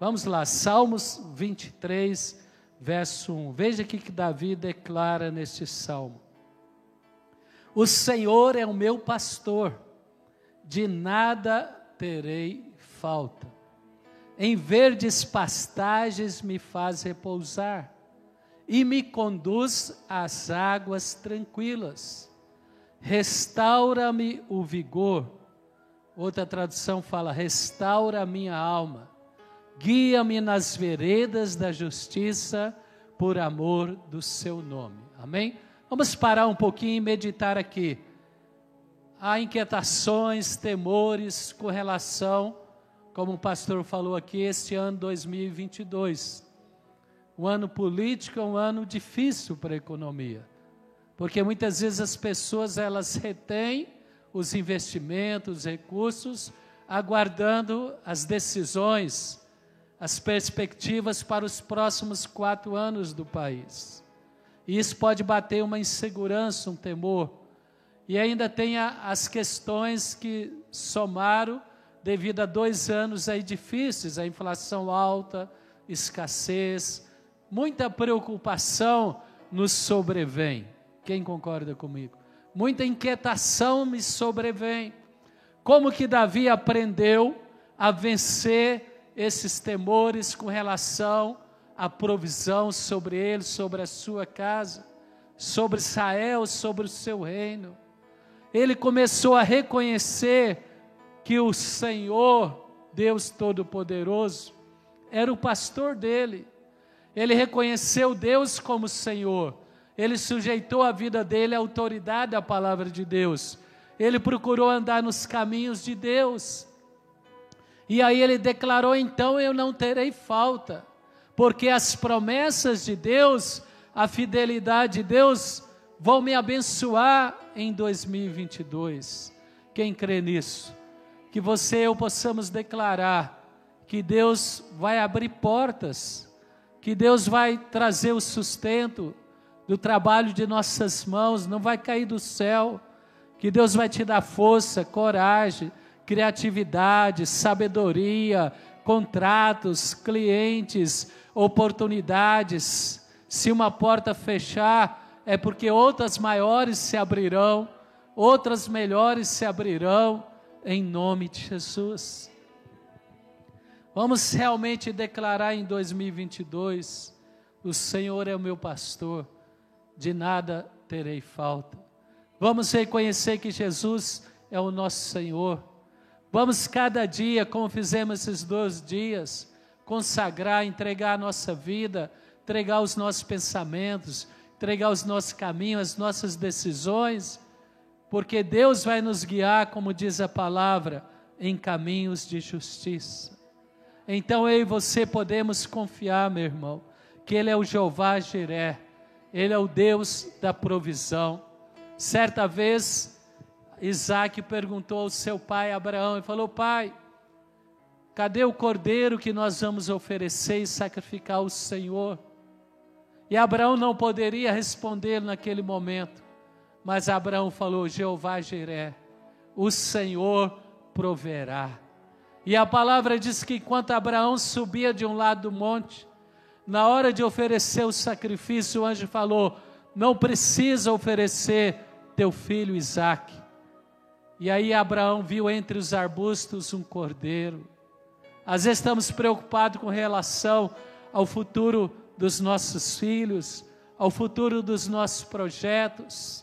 Vamos lá, Salmos 23, verso 1. Veja o que Davi declara neste salmo: O Senhor é o meu pastor, de nada terei falta. Em verdes pastagens me faz repousar e me conduz às águas tranquilas. Restaura-me o vigor. Outra tradução fala: restaura minha alma. Guia-me nas veredas da justiça por amor do seu nome. Amém? Vamos parar um pouquinho e meditar aqui. Há inquietações, temores com relação, como o pastor falou aqui, este ano 2022 o ano político é um ano difícil para a economia, porque muitas vezes as pessoas elas retêm os investimentos, os recursos, aguardando as decisões, as perspectivas para os próximos quatro anos do país. E isso pode bater uma insegurança, um temor. E ainda tem as questões que somaram devido a dois anos aí difíceis, a inflação alta, escassez, muita preocupação nos sobrevém. Quem concorda comigo? Muita inquietação me sobrevém. Como que Davi aprendeu a vencer esses temores com relação à provisão sobre ele, sobre a sua casa, sobre Israel, sobre o seu reino? Ele começou a reconhecer que o Senhor, Deus Todo-Poderoso, era o pastor dele ele reconheceu Deus como Senhor. Ele sujeitou a vida dele à autoridade da palavra de Deus. Ele procurou andar nos caminhos de Deus. E aí ele declarou: então eu não terei falta, porque as promessas de Deus, a fidelidade de Deus, vão me abençoar em 2022. Quem crê nisso? Que você e eu possamos declarar que Deus vai abrir portas que Deus vai trazer o sustento do trabalho de nossas mãos, não vai cair do céu, que Deus vai te dar força, coragem, criatividade, sabedoria, contratos, clientes, oportunidades. Se uma porta fechar, é porque outras maiores se abrirão, outras melhores se abrirão, em nome de Jesus. Vamos realmente declarar em 2022: o Senhor é o meu pastor, de nada terei falta. Vamos reconhecer que Jesus é o nosso Senhor. Vamos cada dia, como fizemos esses dois dias, consagrar, entregar a nossa vida, entregar os nossos pensamentos, entregar os nossos caminhos, as nossas decisões, porque Deus vai nos guiar, como diz a palavra, em caminhos de justiça. Então eu e você podemos confiar, meu irmão, que Ele é o Jeová Jiré, Ele é o Deus da provisão. Certa vez, Isaac perguntou ao seu pai Abraão e falou: Pai, cadê o cordeiro que nós vamos oferecer e sacrificar ao Senhor? E Abraão não poderia responder naquele momento, mas Abraão falou: Jeová Jiré, o Senhor proverá. E a palavra diz que enquanto Abraão subia de um lado do monte, na hora de oferecer o sacrifício, o anjo falou: Não precisa oferecer teu filho Isaque. E aí Abraão viu entre os arbustos um cordeiro. Às vezes estamos preocupados com relação ao futuro dos nossos filhos, ao futuro dos nossos projetos.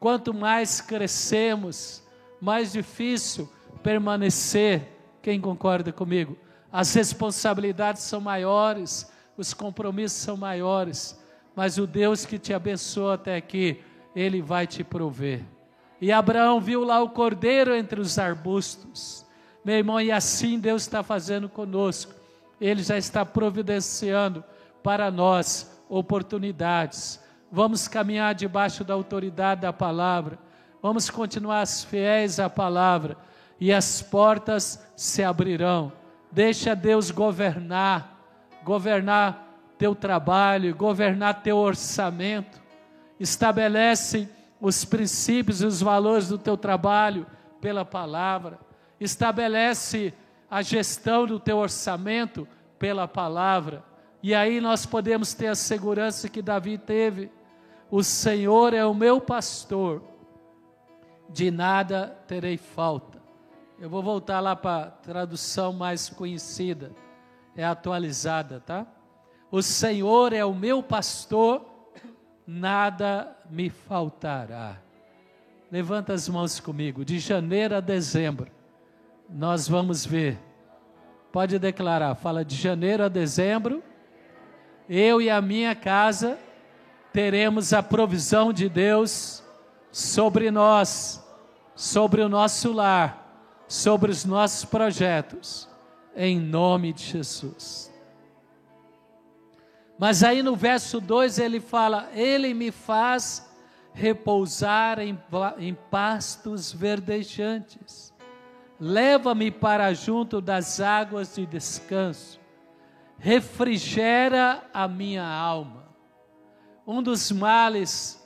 Quanto mais crescemos, mais difícil permanecer quem concorda comigo? As responsabilidades são maiores, os compromissos são maiores, mas o Deus que te abençoou até aqui, Ele vai te prover. E Abraão viu lá o cordeiro entre os arbustos. Meu irmão, e assim Deus está fazendo conosco. Ele já está providenciando para nós oportunidades. Vamos caminhar debaixo da autoridade da palavra. Vamos continuar fiéis à palavra e as portas se abrirão. Deixa Deus governar, governar teu trabalho, governar teu orçamento. Estabelece os princípios e os valores do teu trabalho pela palavra. Estabelece a gestão do teu orçamento pela palavra. E aí nós podemos ter a segurança que Davi teve: o Senhor é o meu pastor, de nada terei falta. Eu vou voltar lá para a tradução mais conhecida, é atualizada, tá? O Senhor é o meu pastor, nada me faltará. Levanta as mãos comigo, de janeiro a dezembro, nós vamos ver. Pode declarar, fala de janeiro a dezembro, eu e a minha casa teremos a provisão de Deus sobre nós, sobre o nosso lar, sobre os nossos projetos, em nome de Jesus. Mas aí no verso 2 ele fala: Ele me faz repousar em, em pastos verdejantes, leva-me para junto das águas de descanso refrigera a minha alma. Um dos males,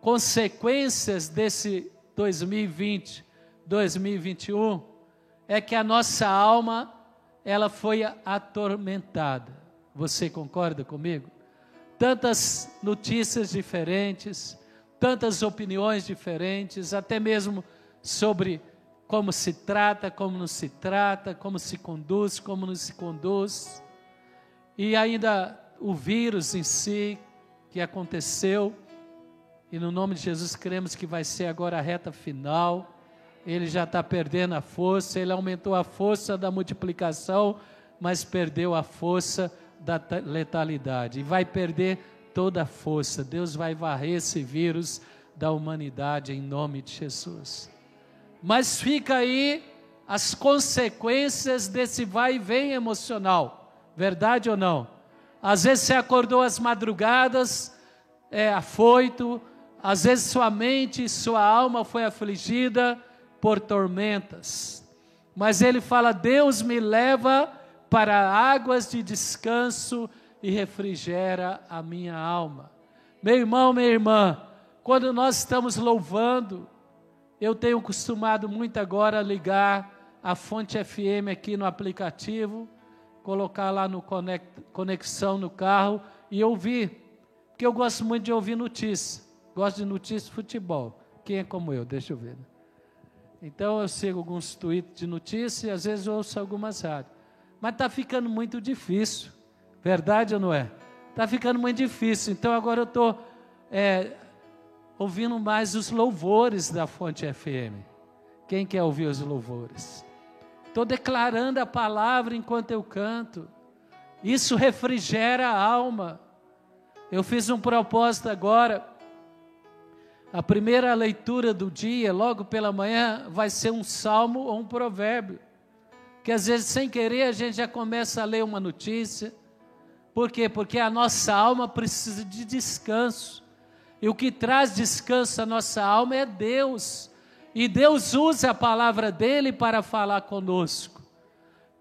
consequências desse 2020, 2021, é que a nossa alma, ela foi atormentada. Você concorda comigo? Tantas notícias diferentes, tantas opiniões diferentes, até mesmo sobre como se trata, como não se trata, como se conduz, como não se conduz. E ainda o vírus em si que aconteceu, e no nome de Jesus cremos que vai ser agora a reta final. Ele já está perdendo a força, ele aumentou a força da multiplicação, mas perdeu a força da letalidade. E vai perder toda a força. Deus vai varrer esse vírus da humanidade em nome de Jesus. Mas fica aí as consequências desse vai e vem emocional. Verdade ou não? Às vezes você acordou às madrugadas, é afoito, às vezes sua mente, sua alma foi afligida por tormentas. Mas ele fala: Deus me leva para águas de descanso e refrigera a minha alma. Meu irmão, minha irmã, quando nós estamos louvando, eu tenho costumado muito agora ligar a fonte FM aqui no aplicativo, colocar lá no conexão no carro e ouvir, porque eu gosto muito de ouvir notícia, gosto de notícia de futebol. Quem é como eu? Deixa eu ver. Né? Então eu sigo alguns tweets de notícia e às vezes ouço algumas rádios. Mas está ficando muito difícil, verdade ou não é? Está ficando muito difícil. Então agora eu estou é, ouvindo mais os louvores da Fonte FM. Quem quer ouvir os louvores? Estou declarando a palavra enquanto eu canto. Isso refrigera a alma. Eu fiz um propósito agora. A primeira leitura do dia, logo pela manhã, vai ser um salmo ou um provérbio. Que às vezes, sem querer, a gente já começa a ler uma notícia. Por quê? Porque a nossa alma precisa de descanso. E o que traz descanso à nossa alma é Deus. E Deus usa a palavra dele para falar conosco.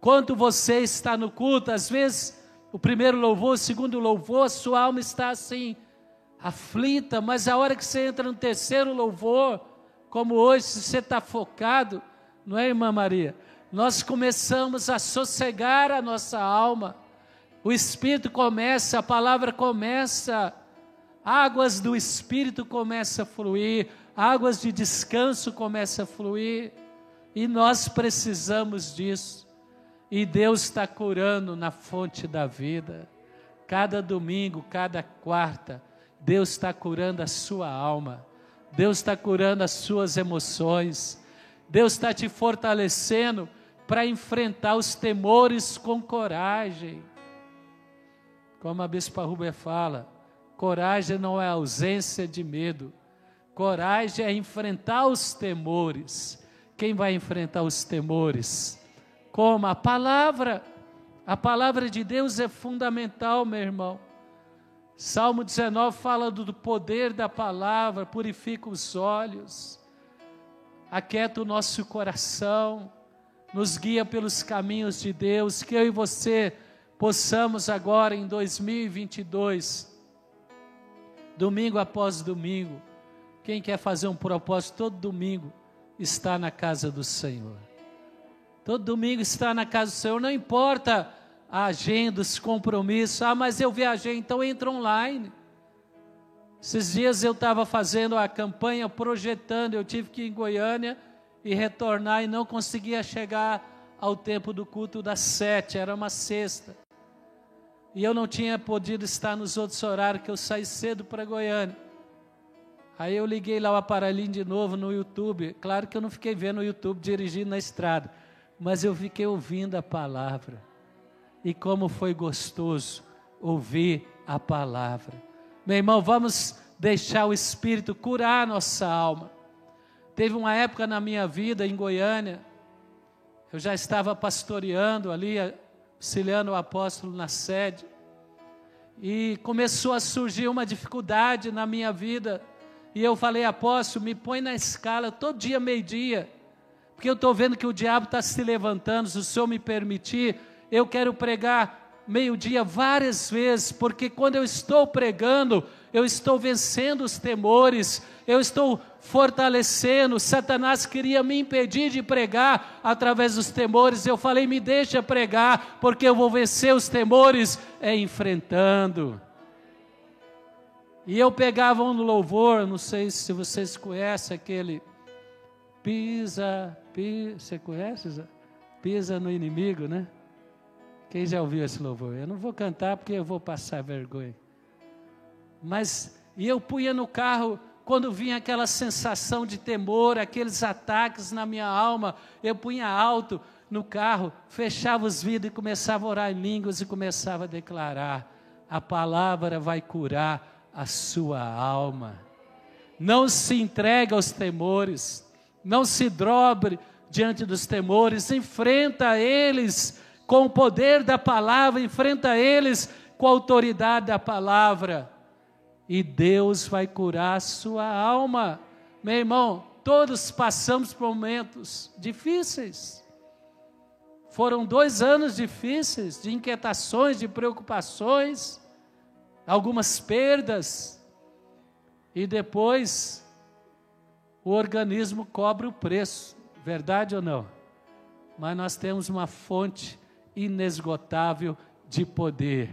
Quando você está no culto, às vezes o primeiro louvor, o segundo louvor, a sua alma está assim, aflita, mas a hora que você entra no terceiro louvor, como hoje, se você está focado, não é, irmã Maria? Nós começamos a sossegar a nossa alma, o Espírito começa, a palavra começa. Águas do Espírito começam a fluir, águas de descanso começam a fluir, e nós precisamos disso. E Deus está curando na fonte da vida. Cada domingo, cada quarta, Deus está curando a sua alma, Deus está curando as suas emoções, Deus está te fortalecendo para enfrentar os temores com coragem. Como a Bispa Rubia fala, Coragem não é ausência de medo. Coragem é enfrentar os temores. Quem vai enfrentar os temores? Como? A palavra. A palavra de Deus é fundamental, meu irmão. Salmo 19 fala do poder da palavra, purifica os olhos, aquieta o nosso coração, nos guia pelos caminhos de Deus. Que eu e você possamos agora em 2022 domingo após domingo. Quem quer fazer um propósito todo domingo está na casa do Senhor. Todo domingo está na casa do Senhor, não importa a agenda, os compromissos. Ah, mas eu viajei, então entra online. Esses dias eu estava fazendo a campanha, projetando, eu tive que ir em Goiânia e retornar e não conseguia chegar ao tempo do culto das sete, era uma sexta. E eu não tinha podido estar nos outros horários, que eu saí cedo para Goiânia. Aí eu liguei lá o aparelhinho de novo no YouTube. Claro que eu não fiquei vendo o YouTube dirigindo na estrada, mas eu fiquei ouvindo a palavra. E como foi gostoso ouvir a palavra. Meu irmão, vamos deixar o Espírito curar nossa alma. Teve uma época na minha vida em Goiânia, eu já estava pastoreando ali, auxiliando o apóstolo na sede, e começou a surgir uma dificuldade na minha vida, e eu falei, apóstolo, me põe na escala todo dia, meio-dia, porque eu estou vendo que o diabo está se levantando, se o Senhor me permitir, eu quero pregar meio-dia várias vezes, porque quando eu estou pregando, eu estou vencendo os temores, eu estou fortalecendo. Satanás queria me impedir de pregar através dos temores. Eu falei, me deixa pregar, porque eu vou vencer os temores é enfrentando. E eu pegava um louvor, não sei se vocês conhecem aquele pisa, pisa, você conhece? Pisa no inimigo, né? Quem já ouviu esse louvor? Eu não vou cantar porque eu vou passar vergonha. Mas, e eu punha no carro, quando vinha aquela sensação de temor, aqueles ataques na minha alma, eu punha alto no carro, fechava os vidros e começava a orar em línguas e começava a declarar: a palavra vai curar a sua alma. Não se entregue aos temores, não se dobre diante dos temores, enfrenta eles com o poder da palavra, enfrenta eles com a autoridade da palavra e Deus vai curar a sua alma. Meu irmão, todos passamos por momentos difíceis. Foram dois anos difíceis, de inquietações, de preocupações, algumas perdas, e depois o organismo cobra o preço, verdade ou não? Mas nós temos uma fonte inesgotável de poder,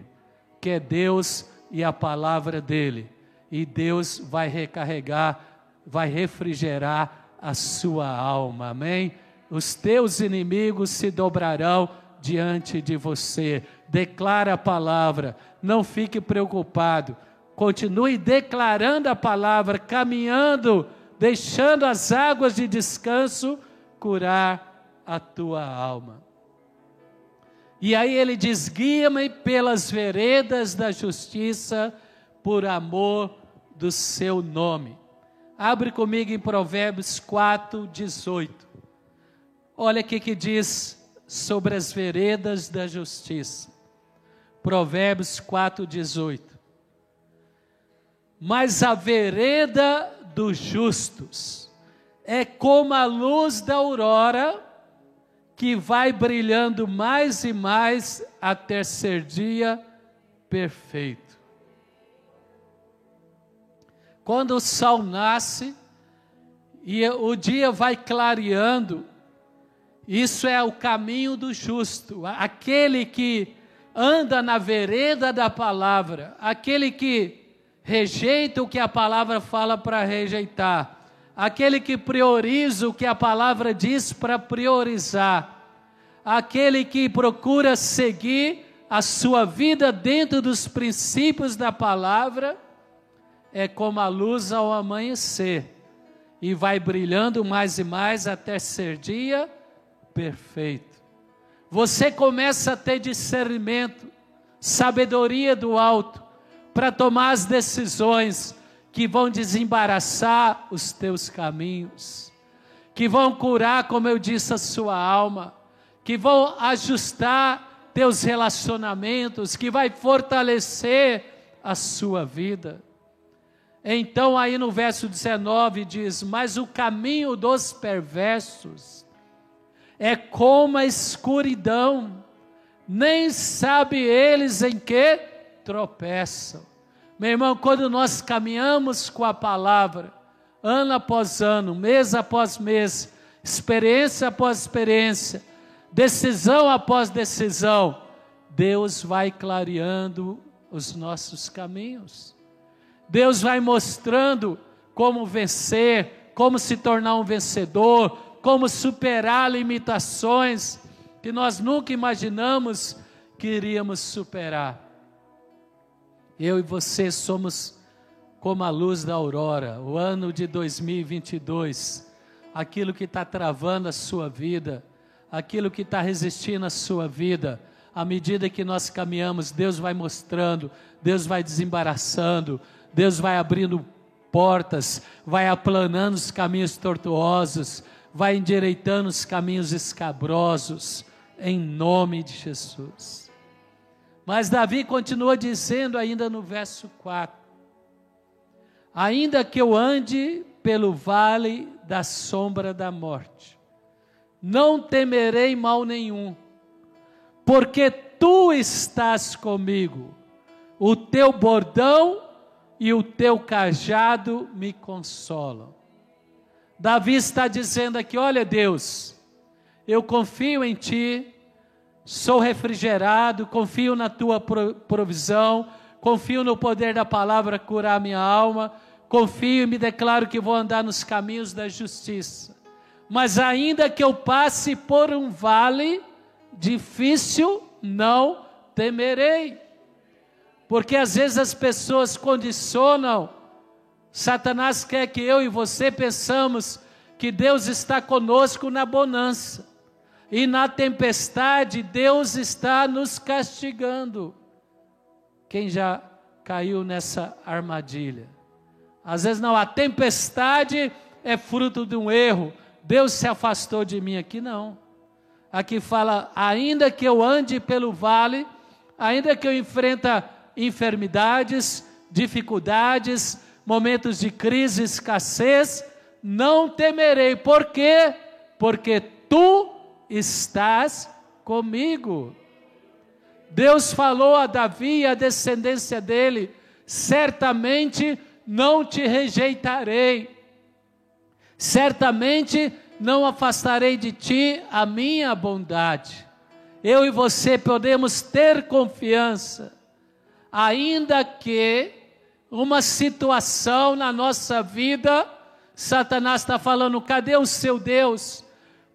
que é Deus e a palavra dele. E Deus vai recarregar, vai refrigerar a sua alma. Amém? Os teus inimigos se dobrarão diante de você. Declara a palavra, não fique preocupado. Continue declarando a palavra, caminhando, deixando as águas de descanso curar a tua alma. E aí ele diz: guia-me pelas veredas da justiça, por amor do seu nome. Abre comigo em Provérbios 4, 18. Olha o que diz sobre as veredas da justiça. Provérbios 4, 18. Mas a vereda dos justos é como a luz da aurora que vai brilhando mais e mais até ser dia perfeito. Quando o sol nasce e o dia vai clareando, isso é o caminho do justo, aquele que anda na vereda da palavra, aquele que rejeita o que a palavra fala para rejeitar aquele que prioriza o que a palavra diz para priorizar, aquele que procura seguir a sua vida dentro dos princípios da palavra, é como a luz ao amanhecer e vai brilhando mais e mais até ser dia perfeito. Você começa a ter discernimento, sabedoria do alto para tomar as decisões que vão desembaraçar os teus caminhos, que vão curar, como eu disse, a sua alma, que vão ajustar teus relacionamentos, que vai fortalecer a sua vida. Então, aí no verso 19 diz: Mas o caminho dos perversos é como a escuridão, nem sabe eles em que tropeçam. Meu irmão, quando nós caminhamos com a palavra, ano após ano, mês após mês, experiência após experiência, decisão após decisão, Deus vai clareando os nossos caminhos. Deus vai mostrando como vencer, como se tornar um vencedor, como superar limitações que nós nunca imaginamos que iríamos superar. Eu e você somos como a luz da aurora, o ano de 2022, aquilo que está travando a sua vida, aquilo que está resistindo à sua vida, à medida que nós caminhamos, Deus vai mostrando, Deus vai desembaraçando, Deus vai abrindo portas, vai aplanando os caminhos tortuosos, vai endireitando os caminhos escabrosos, em nome de Jesus. Mas Davi continua dizendo ainda no verso 4: Ainda que eu ande pelo vale da sombra da morte, não temerei mal nenhum, porque tu estás comigo, o teu bordão e o teu cajado me consolam. Davi está dizendo aqui: olha, Deus, eu confio em Ti, sou refrigerado, confio na Tua provisão, confio no poder da palavra curar minha alma, confio e me declaro que vou andar nos caminhos da justiça. Mas ainda que eu passe por um vale difícil, não temerei. Porque às vezes as pessoas condicionam, Satanás quer que eu e você pensamos que Deus está conosco na bonança. E na tempestade, Deus está nos castigando. Quem já caiu nessa armadilha? Às vezes não, a tempestade é fruto de um erro. Deus se afastou de mim aqui não. Aqui fala, ainda que eu ande pelo vale, ainda que eu enfrenta enfermidades, dificuldades, momentos de crise, escassez, não temerei. Por quê? Porque estás comigo. Deus falou a Davi e a descendência dele: certamente não te rejeitarei, certamente não afastarei de ti a minha bondade. Eu e você podemos ter confiança, ainda que uma situação na nossa vida, Satanás está falando: cadê o seu Deus?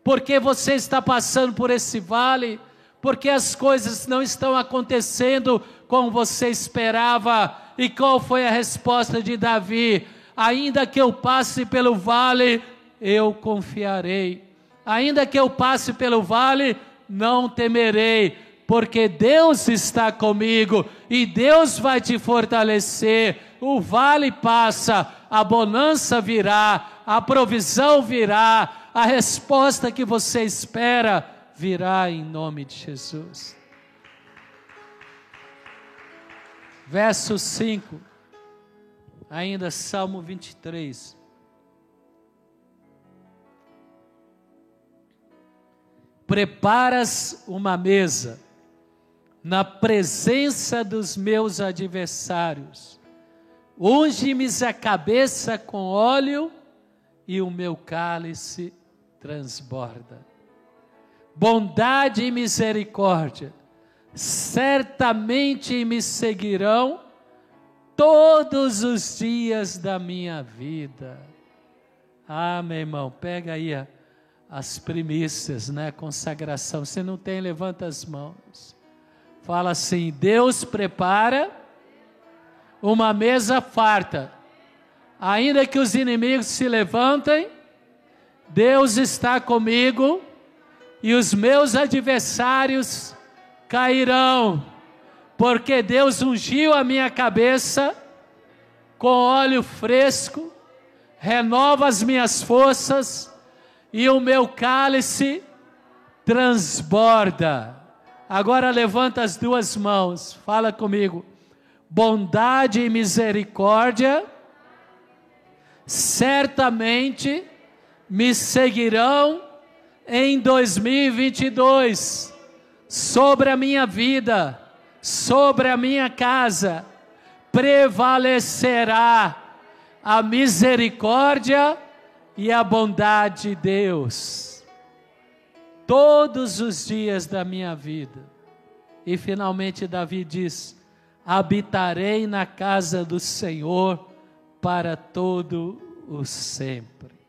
Porque você está passando por esse vale? Porque as coisas não estão acontecendo como você esperava? E qual foi a resposta de Davi? Ainda que eu passe pelo vale, eu confiarei. Ainda que eu passe pelo vale, não temerei, porque Deus está comigo e Deus vai te fortalecer. O vale passa, a bonança virá, a provisão virá, a resposta que você espera virá em nome de Jesus. Verso 5, ainda Salmo 23. Preparas uma mesa na presença dos meus adversários. Unge-me a cabeça com óleo e o meu cálice transborda. Bondade e misericórdia certamente me seguirão todos os dias da minha vida. Ah, meu irmão, pega aí as primícias, né? Consagração. Se não tem, levanta as mãos. Fala assim: Deus prepara uma mesa farta. Ainda que os inimigos se levantem, Deus está comigo e os meus adversários cairão, porque Deus ungiu a minha cabeça com óleo fresco, renova as minhas forças e o meu cálice transborda. Agora levanta as duas mãos, fala comigo. Bondade e misericórdia certamente me seguirão em 2022 sobre a minha vida, sobre a minha casa, prevalecerá a misericórdia e a bondade de Deus todos os dias da minha vida. E finalmente Davi diz: habitarei na casa do Senhor para todo o sempre.